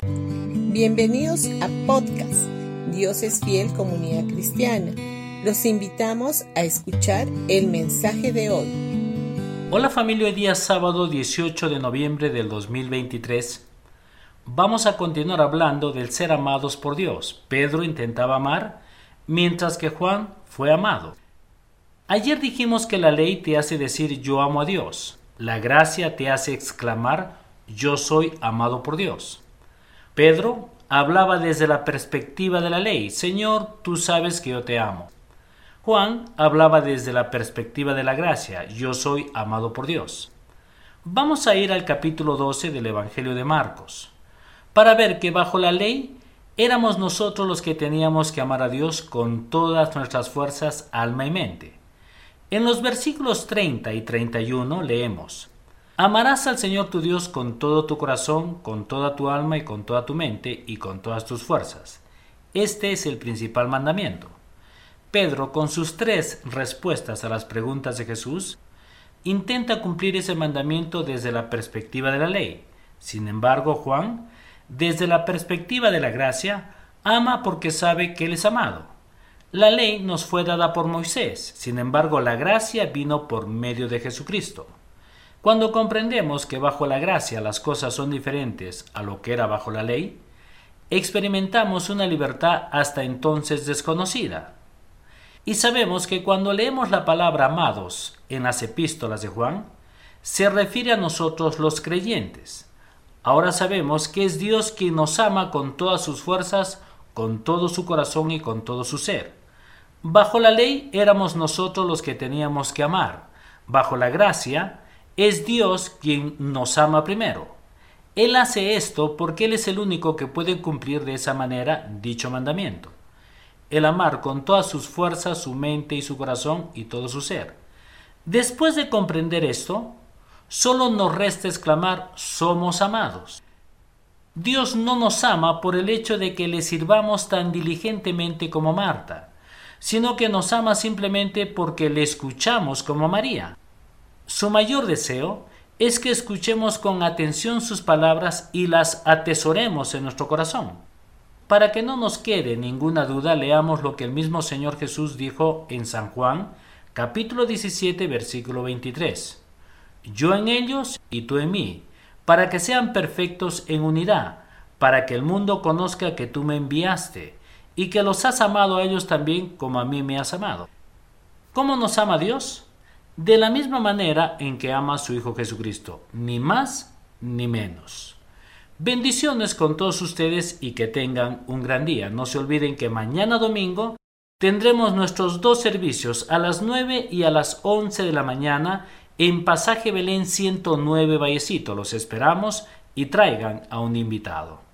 Bienvenidos a podcast Dios es fiel comunidad cristiana. Los invitamos a escuchar el mensaje de hoy. Hola familia, hoy día sábado 18 de noviembre del 2023. Vamos a continuar hablando del ser amados por Dios. Pedro intentaba amar, mientras que Juan fue amado. Ayer dijimos que la ley te hace decir yo amo a Dios. La gracia te hace exclamar yo soy amado por Dios. Pedro hablaba desde la perspectiva de la ley, Señor, tú sabes que yo te amo. Juan hablaba desde la perspectiva de la gracia, yo soy amado por Dios. Vamos a ir al capítulo 12 del Evangelio de Marcos, para ver que bajo la ley éramos nosotros los que teníamos que amar a Dios con todas nuestras fuerzas, alma y mente. En los versículos 30 y 31 leemos, Amarás al Señor tu Dios con todo tu corazón, con toda tu alma y con toda tu mente y con todas tus fuerzas. Este es el principal mandamiento. Pedro, con sus tres respuestas a las preguntas de Jesús, intenta cumplir ese mandamiento desde la perspectiva de la ley. Sin embargo, Juan, desde la perspectiva de la gracia, ama porque sabe que Él es amado. La ley nos fue dada por Moisés, sin embargo la gracia vino por medio de Jesucristo. Cuando comprendemos que bajo la gracia las cosas son diferentes a lo que era bajo la ley, experimentamos una libertad hasta entonces desconocida. Y sabemos que cuando leemos la palabra amados en las epístolas de Juan, se refiere a nosotros los creyentes. Ahora sabemos que es Dios quien nos ama con todas sus fuerzas, con todo su corazón y con todo su ser. Bajo la ley éramos nosotros los que teníamos que amar. Bajo la gracia es Dios quien nos ama primero. Él hace esto porque Él es el único que puede cumplir de esa manera dicho mandamiento. El amar con todas sus fuerzas, su mente y su corazón y todo su ser. Después de comprender esto, solo nos resta exclamar somos amados. Dios no nos ama por el hecho de que le sirvamos tan diligentemente como Marta, sino que nos ama simplemente porque le escuchamos como María. Su mayor deseo es que escuchemos con atención sus palabras y las atesoremos en nuestro corazón. Para que no nos quede ninguna duda, leamos lo que el mismo Señor Jesús dijo en San Juan, capítulo 17, versículo 23. Yo en ellos y tú en mí, para que sean perfectos en unidad, para que el mundo conozca que tú me enviaste y que los has amado a ellos también como a mí me has amado. ¿Cómo nos ama Dios? De la misma manera en que ama a su Hijo Jesucristo, ni más ni menos. Bendiciones con todos ustedes y que tengan un gran día. No se olviden que mañana domingo tendremos nuestros dos servicios a las 9 y a las 11 de la mañana en Pasaje Belén 109 Vallecito. Los esperamos y traigan a un invitado.